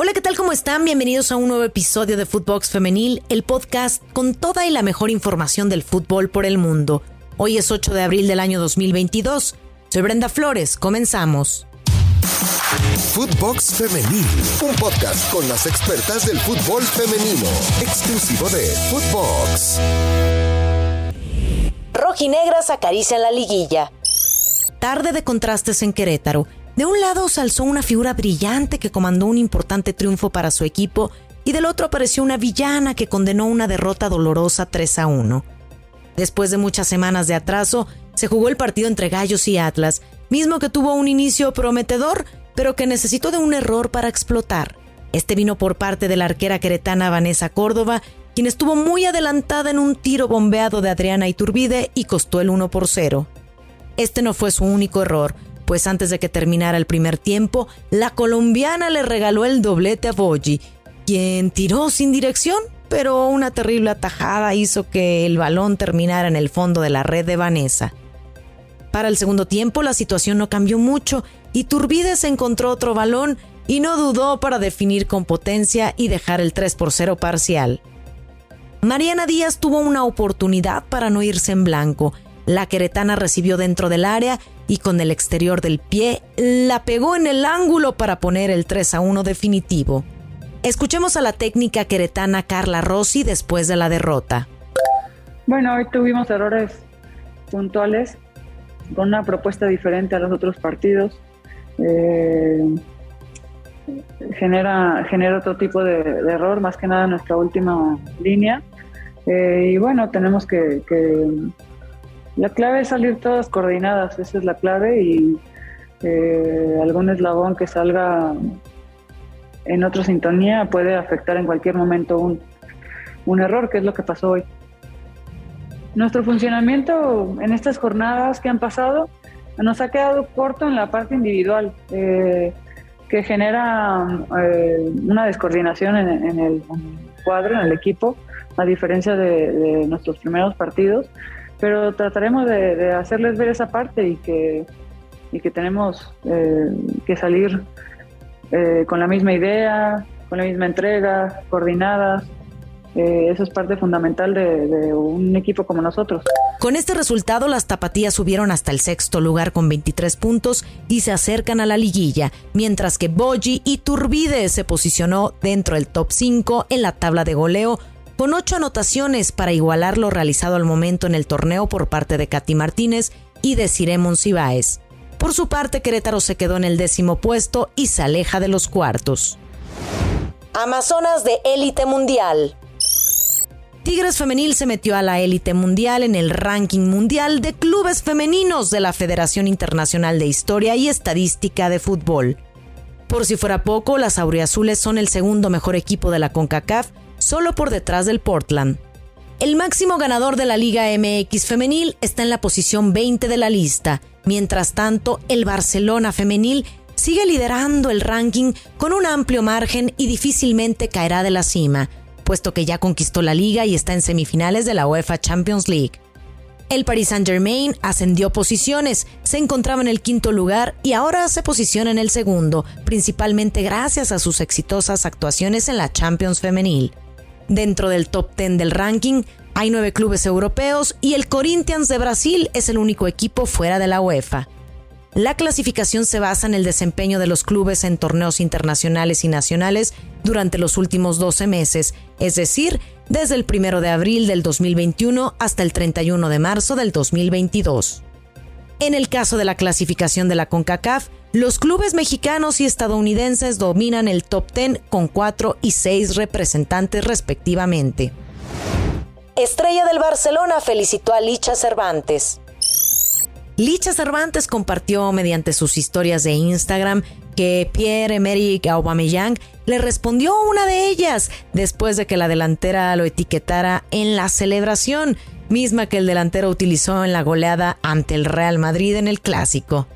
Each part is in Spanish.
Hola, ¿qué tal? ¿Cómo están? Bienvenidos a un nuevo episodio de Footbox Femenil, el podcast con toda y la mejor información del fútbol por el mundo. Hoy es 8 de abril del año 2022. Soy Brenda Flores, comenzamos. Footbox Femenil, un podcast con las expertas del fútbol femenino, exclusivo de Footbox. Rojinegras acarician la liguilla. Tarde de contrastes en Querétaro. De un lado se alzó una figura brillante que comandó un importante triunfo para su equipo y del otro apareció una villana que condenó una derrota dolorosa 3 a 1. Después de muchas semanas de atraso, se jugó el partido entre Gallos y Atlas, mismo que tuvo un inicio prometedor, pero que necesitó de un error para explotar. Este vino por parte de la arquera queretana Vanessa Córdoba, quien estuvo muy adelantada en un tiro bombeado de Adriana Iturbide y costó el 1 por 0. Este no fue su único error, pues antes de que terminara el primer tiempo, la colombiana le regaló el doblete a Boji, quien tiró sin dirección, pero una terrible atajada hizo que el balón terminara en el fondo de la red de Vanessa. Para el segundo tiempo la situación no cambió mucho y Turbides encontró otro balón y no dudó para definir con potencia y dejar el 3 por 0 parcial. Mariana Díaz tuvo una oportunidad para no irse en blanco. La queretana recibió dentro del área y con el exterior del pie la pegó en el ángulo para poner el 3 a 1 definitivo. Escuchemos a la técnica queretana Carla Rossi después de la derrota. Bueno, hoy tuvimos errores puntuales con una propuesta diferente a los otros partidos. Eh, genera, genera otro tipo de, error, más que nada nuestra última línea. Eh, y bueno, tenemos que la clave es salir todas coordinadas, esa es la clave y eh, algún eslabón que salga en otra sintonía puede afectar en cualquier momento un, un error, que es lo que pasó hoy. Nuestro funcionamiento en estas jornadas que han pasado nos ha quedado corto en la parte individual, eh, que genera eh, una descoordinación en, el, cuadro, en el equipo, a diferencia de nuestros primeros partidos pero trataremos de, hacerles ver esa parte y que, y que tenemos eh, que salir eh, con la misma idea, con la misma entrega, coordinadas. Eh, eso es parte fundamental de, un equipo como nosotros. Con este resultado, las tapatías subieron hasta el sexto lugar con 23 puntos y se acercan a la liguilla, mientras que Boji y Turbide se posicionó dentro del top 5 en la tabla de goleo con ocho anotaciones para igualar lo realizado al momento en el torneo por parte de Katy Martínez y de Ciremon Cibáez. Por su parte, Querétaro se quedó en el décimo puesto y se aleja de los cuartos. Amazonas de élite mundial. Tigres Femenil se metió a la élite mundial en el ranking mundial de clubes femeninos de la Federación Internacional de Historia y Estadística de Fútbol. Por si fuera poco, las auriazules son el segundo mejor equipo de la CONCACAF solo por detrás del Portland. El máximo ganador de la Liga MX femenil está en la posición 20 de la lista. Mientras tanto, el Barcelona femenil sigue liderando el ranking con un amplio margen y difícilmente caerá de la cima, puesto que ya conquistó la liga y está en semifinales de la UEFA Champions League. El Paris Saint-Germain ascendió posiciones, se encontraba en el quinto lugar y ahora se posiciona en el segundo, principalmente gracias a sus exitosas actuaciones en la Champions femenil. Dentro del top 10 del ranking hay nueve clubes europeos y el Corinthians de Brasil es el único equipo fuera de la UEFA. La clasificación se basa en el desempeño de los clubes en torneos internacionales y nacionales durante los últimos 12 meses, es decir, desde el 1 de abril del 2021 hasta el 31 de marzo del 2022. En el caso de la clasificación de la CONCACAF, los clubes mexicanos y estadounidenses dominan el top 10 con 4 y 6 representantes respectivamente. Estrella del Barcelona felicitó a Licha Cervantes. Licha Cervantes compartió mediante sus historias de Instagram que Pierre-Emerick Aubameyang le respondió una de ellas después de que la delantera lo etiquetara en la celebración, misma que el delantero utilizó en la goleada ante el Real Madrid en el clásico.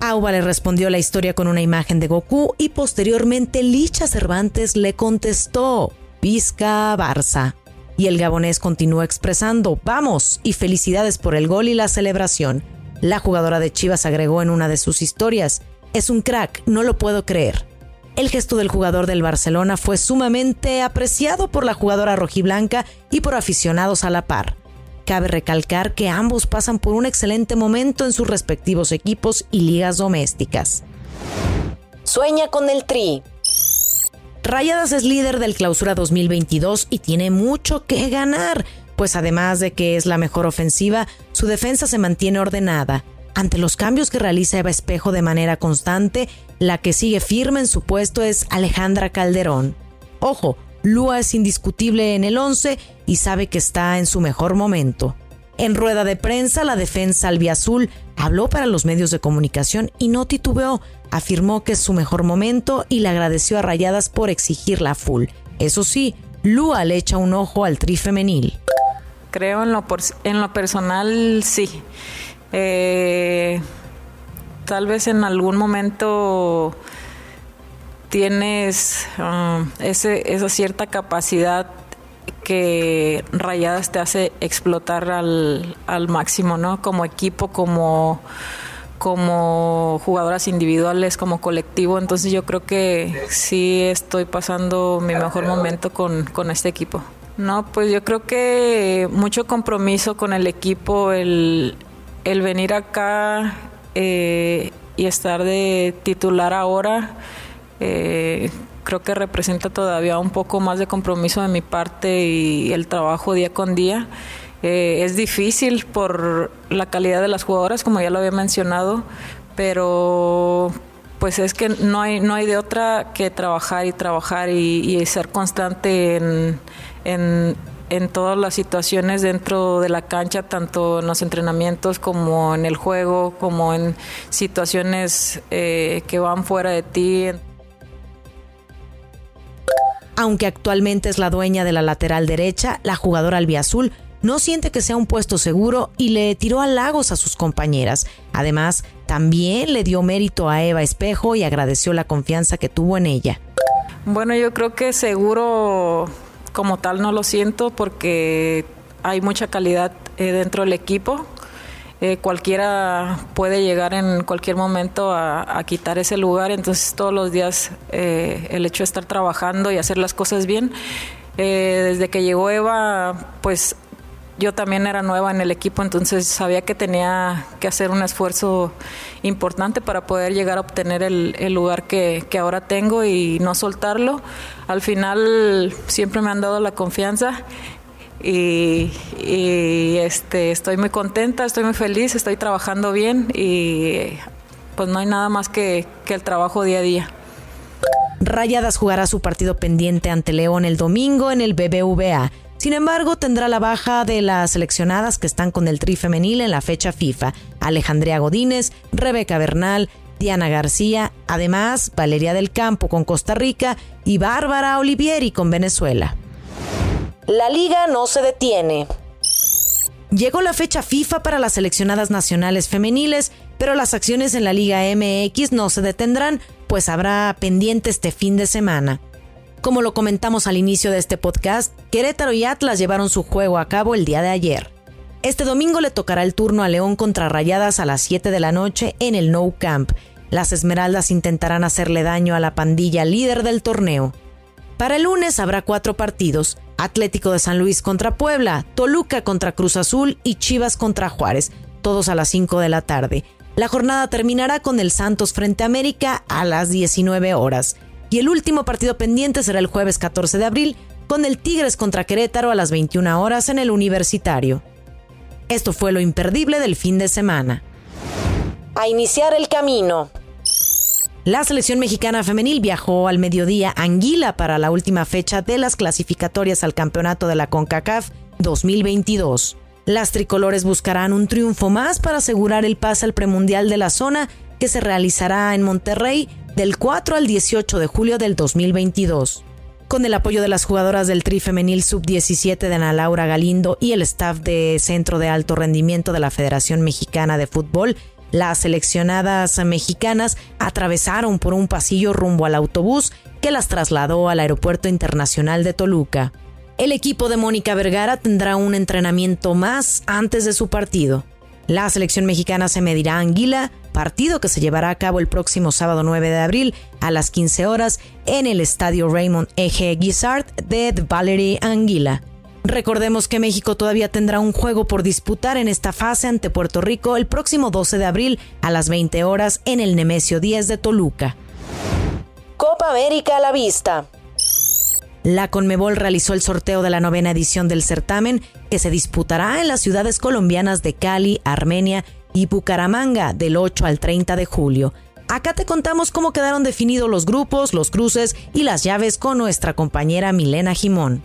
Auba le respondió la historia con una imagen de Goku y posteriormente Licha Cervantes le contestó, Pizca Barça. Y el gabonés continuó expresando, vamos y felicidades por el gol y la celebración. La jugadora de Chivas agregó en una de sus historias, es un crack, no lo puedo creer. El gesto del jugador del Barcelona fue sumamente apreciado por la jugadora rojiblanca y por aficionados a la par. Cabe recalcar que ambos pasan por un excelente momento en sus respectivos equipos y ligas domésticas. Sueña con el Tri. Rayadas es líder del Clausura 2022 y tiene mucho que ganar, pues además de que es la mejor ofensiva, su defensa se mantiene ordenada. Ante los cambios que realiza Eva Espejo de manera constante, la que sigue firme en su puesto es Alejandra Calderón. Ojo, Lua es indiscutible en el 11 y sabe que está en su mejor momento. En rueda de prensa, la defensa albiazul habló para los medios de comunicación y no titubeó. Afirmó que es su mejor momento y le agradeció a Rayadas por exigirla full. Eso sí, Lua le echa un ojo al tri femenil. Creo en lo, en lo personal, sí. Eh, tal vez en algún momento tienes um, ese, esa cierta capacidad que Rayadas te hace explotar al, al máximo, ¿no? Como equipo, como, como jugadoras individuales, como colectivo. Entonces yo creo que sí estoy pasando mi mejor momento con, con este equipo. No, pues yo creo que mucho compromiso con el equipo, el, el venir acá eh, y estar de titular ahora. Eh, creo que representa todavía un poco más de compromiso de mi parte y el trabajo día con día. Eh, es difícil por la calidad de las jugadoras, como ya lo había mencionado, pero pues es que no hay, no hay de otra que trabajar y trabajar y, ser constante en, en, todas las situaciones dentro de la cancha, tanto en los entrenamientos como en el juego, como en situaciones eh, que van fuera de ti. Aunque actualmente es la dueña de la lateral derecha, la jugadora albiazul no siente que sea un puesto seguro y le tiró halagos a sus compañeras. Además, también le dio mérito a Eva Espejo y agradeció la confianza que tuvo en ella. Bueno, yo creo que seguro como tal no lo siento porque hay mucha calidad eh, dentro del equipo. Eh, cualquiera puede llegar en cualquier momento a, quitar ese lugar, entonces todos los días eh, el hecho de estar trabajando y hacer las cosas bien. Eh, desde que llegó Eva, pues yo también era nueva en el equipo, entonces sabía que tenía que hacer un esfuerzo importante para poder llegar a obtener el, lugar que, ahora tengo y no soltarlo. Al final siempre me han dado la confianza y, este, estoy muy contenta, estoy muy feliz, estoy trabajando bien y pues no hay nada más que, que el trabajo día a día. Rayadas jugará su partido pendiente ante León el domingo en el BBVA. Sin embargo, tendrá la baja de las seleccionadas que están con el tri femenil en la fecha FIFA. Alejandría Godínez, Rebeca Bernal, Diana García, además Valeria del Campo con Costa Rica y Bárbara Olivieri con Venezuela. La liga no se detiene. Llegó la fecha FIFA para las seleccionadas nacionales femeniles, pero las acciones en la Liga MX no se detendrán, pues habrá pendiente este fin de semana. Como lo comentamos al inicio de este podcast, Querétaro y Atlas llevaron su juego a cabo el día de ayer. Este domingo le tocará el turno a León contra Rayadas a las 7 de la noche en el No Camp. Las Esmeraldas intentarán hacerle daño a la pandilla líder del torneo. Para el lunes habrá cuatro partidos. Atlético de San Luis contra Puebla, Toluca contra Cruz Azul y Chivas contra Juárez, todos a las 5 de la tarde. La jornada terminará con el Santos frente a América a las 19 horas. Y el último partido pendiente será el jueves 14 de abril con el Tigres contra Querétaro a las 21 horas en el Universitario. Esto fue lo imperdible del fin de semana. A iniciar el camino. La selección mexicana femenil viajó al mediodía Anguila para la última fecha de las clasificatorias al campeonato de la CONCACAF 2022. Las tricolores buscarán un triunfo más para asegurar el pase al premundial de la zona que se realizará en Monterrey del 4 al 18 de julio del 2022. Con el apoyo de las jugadoras del Tri Femenil Sub-17 de Ana Laura Galindo y el staff de Centro de Alto Rendimiento de la Federación Mexicana de Fútbol, las seleccionadas mexicanas atravesaron por un pasillo rumbo al autobús que las trasladó al Aeropuerto Internacional de Toluca. El equipo de Mónica Vergara tendrá un entrenamiento más antes de su partido. La selección mexicana se medirá a Anguila partido que se llevará a cabo el próximo sábado 9 de abril a las 15 horas en el estadio Raymond Eje Guisard de Valerie Anguila. Recordemos que México todavía tendrá un juego por disputar en esta fase ante Puerto Rico el próximo 12 de abril a las 20 horas en el Nemesio 10 de Toluca. Copa América a la vista. La Conmebol realizó el sorteo de la novena edición del certamen que se disputará en las ciudades colombianas de Cali, Armenia y Bucaramanga del 8 al 30 de julio. Acá te contamos cómo quedaron definidos los grupos, los cruces y las llaves con nuestra compañera Milena Jimón.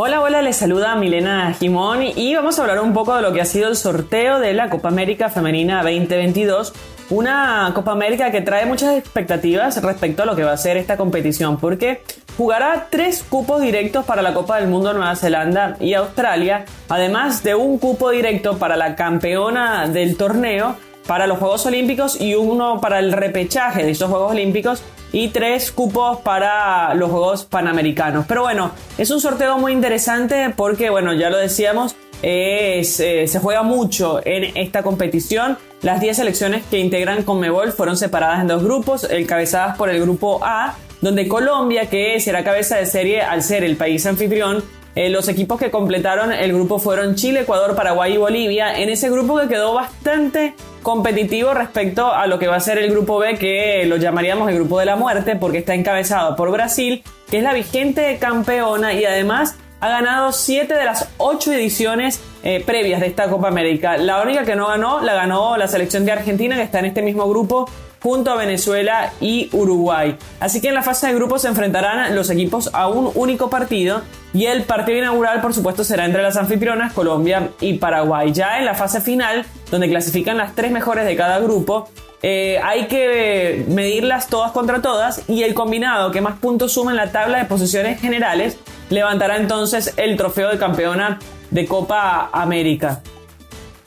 Hola, hola, les saluda Milena Jimón y vamos a hablar un poco de lo que ha sido el sorteo de la Copa América Femenina 2022. Una Copa América que trae muchas expectativas respecto a lo que va a ser esta competición, porque jugará tres cupos directos para la Copa del Mundo Nueva Zelanda y Australia, además de un cupo directo para la campeona del torneo, para los Juegos Olímpicos y uno para el repechaje de esos Juegos Olímpicos y tres cupos para los Juegos Panamericanos. Pero bueno, es un sorteo muy interesante porque, bueno, ya lo decíamos, eh, se juega mucho en esta competición. Las 10 selecciones que integran Conmebol fueron separadas en dos grupos, encabezadas por el grupo A, donde Colombia, que será cabeza de serie al ser el país anfitrión, eh, los equipos que completaron el grupo fueron Chile, Ecuador, Paraguay y Bolivia. En ese grupo que quedó bastante competitivo respecto a lo que va a ser el grupo B, que lo llamaríamos el grupo de la muerte, porque está encabezado por Brasil, que es la vigente campeona y además ha ganado 7 de las 8 ediciones eh, previas de esta Copa América. La única que no ganó la ganó la selección de Argentina, que está en este mismo grupo junto a Venezuela y Uruguay. Así que en la fase de grupos se enfrentarán los equipos a un único partido y el partido inaugural por supuesto será entre las anfitrionas Colombia y Paraguay. Ya en la fase final, donde clasifican las tres mejores de cada grupo, eh, hay que medirlas todas contra todas y el combinado que más puntos suma en la tabla de posiciones generales levantará entonces el trofeo de campeona de Copa América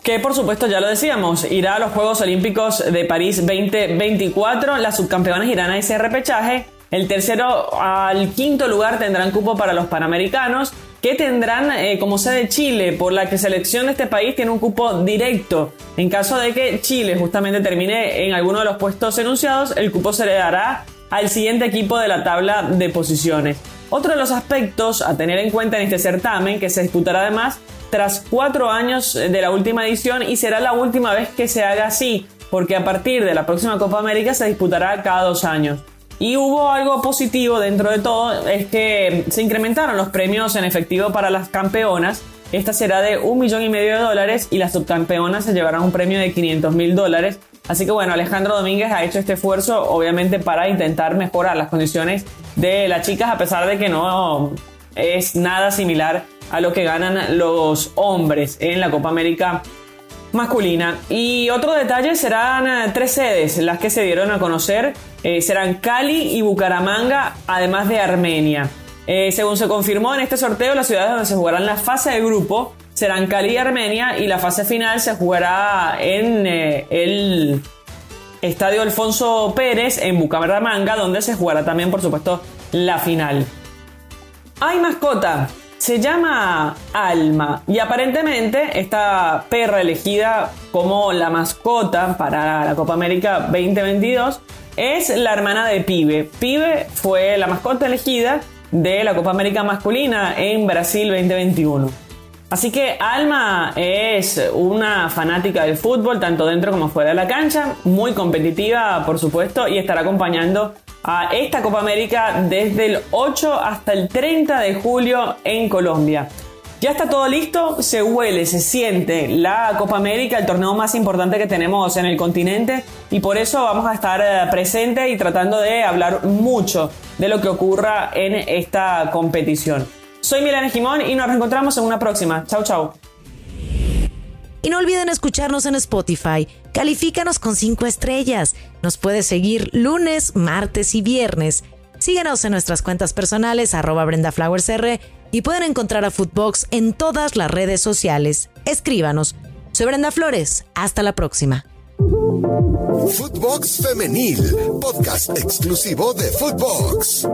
que por supuesto ya lo decíamos, irá a los Juegos Olímpicos de París 2024, las subcampeonas irán a ese repechaje, el tercero al quinto lugar tendrán cupo para los Panamericanos, que tendrán eh, como sede Chile, por la que selección de este país tiene un cupo directo. En caso de que Chile justamente termine en alguno de los puestos enunciados, el cupo se le dará al siguiente equipo de la tabla de posiciones. Otro de los aspectos a tener en cuenta en este certamen, que se disputará además tras cuatro años de la última edición y será la última vez que se haga así, porque a partir de la próxima Copa América se disputará cada dos años. Y hubo algo positivo dentro de todo, es que se incrementaron los premios en efectivo para las campeonas. Esta será de un millón y medio de dólares y las subcampeonas se llevarán un premio de 500 mil dólares. Así que bueno, Alejandro Domínguez ha hecho este esfuerzo obviamente para intentar mejorar las condiciones de las chicas a pesar de que no es nada similar a lo que ganan los hombres en la Copa América masculina. Y otro detalle serán eh, tres sedes las que se dieron a conocer. Eh, serán Cali y Bucaramanga, además de Armenia. Eh, según se confirmó en este sorteo, las ciudades donde se jugarán la fase de grupo serán Cali y Armenia y la fase final se jugará en el Estadio Alfonso Pérez en Bucaramanga, donde se jugará también, por supuesto, la final. Hay mascota se llama Alma y aparentemente esta perra elegida como la mascota para la Copa América 2022 es la hermana de Pibe. Pibe fue la mascota elegida de la Copa América masculina en Brasil 2021. Así que Alma es una fanática del fútbol, tanto dentro como fuera de la cancha, muy competitiva, por supuesto, y estará acompañando a esta Copa América desde el 8 hasta el 30 de julio en Colombia. Ya está todo listo, se huele, se siente la Copa América, el torneo más importante que tenemos en el continente y por eso vamos a estar eh, presentes y tratando de hablar mucho de lo que ocurra en esta competición. Soy Milena Jimón y nos reencontramos en una próxima. Chau, chau. Y no olviden escucharnos en Spotify. Califícanos con 5 estrellas. Nos puedes seguir lunes, martes y viernes. Síguenos en nuestras cuentas personales, arroba BrendaFlowersR, y pueden encontrar a Footbox en todas las redes sociales. Escríbanos. Soy Brenda Flores. Hasta la próxima. Footbox Femenil, podcast exclusivo de Footbox.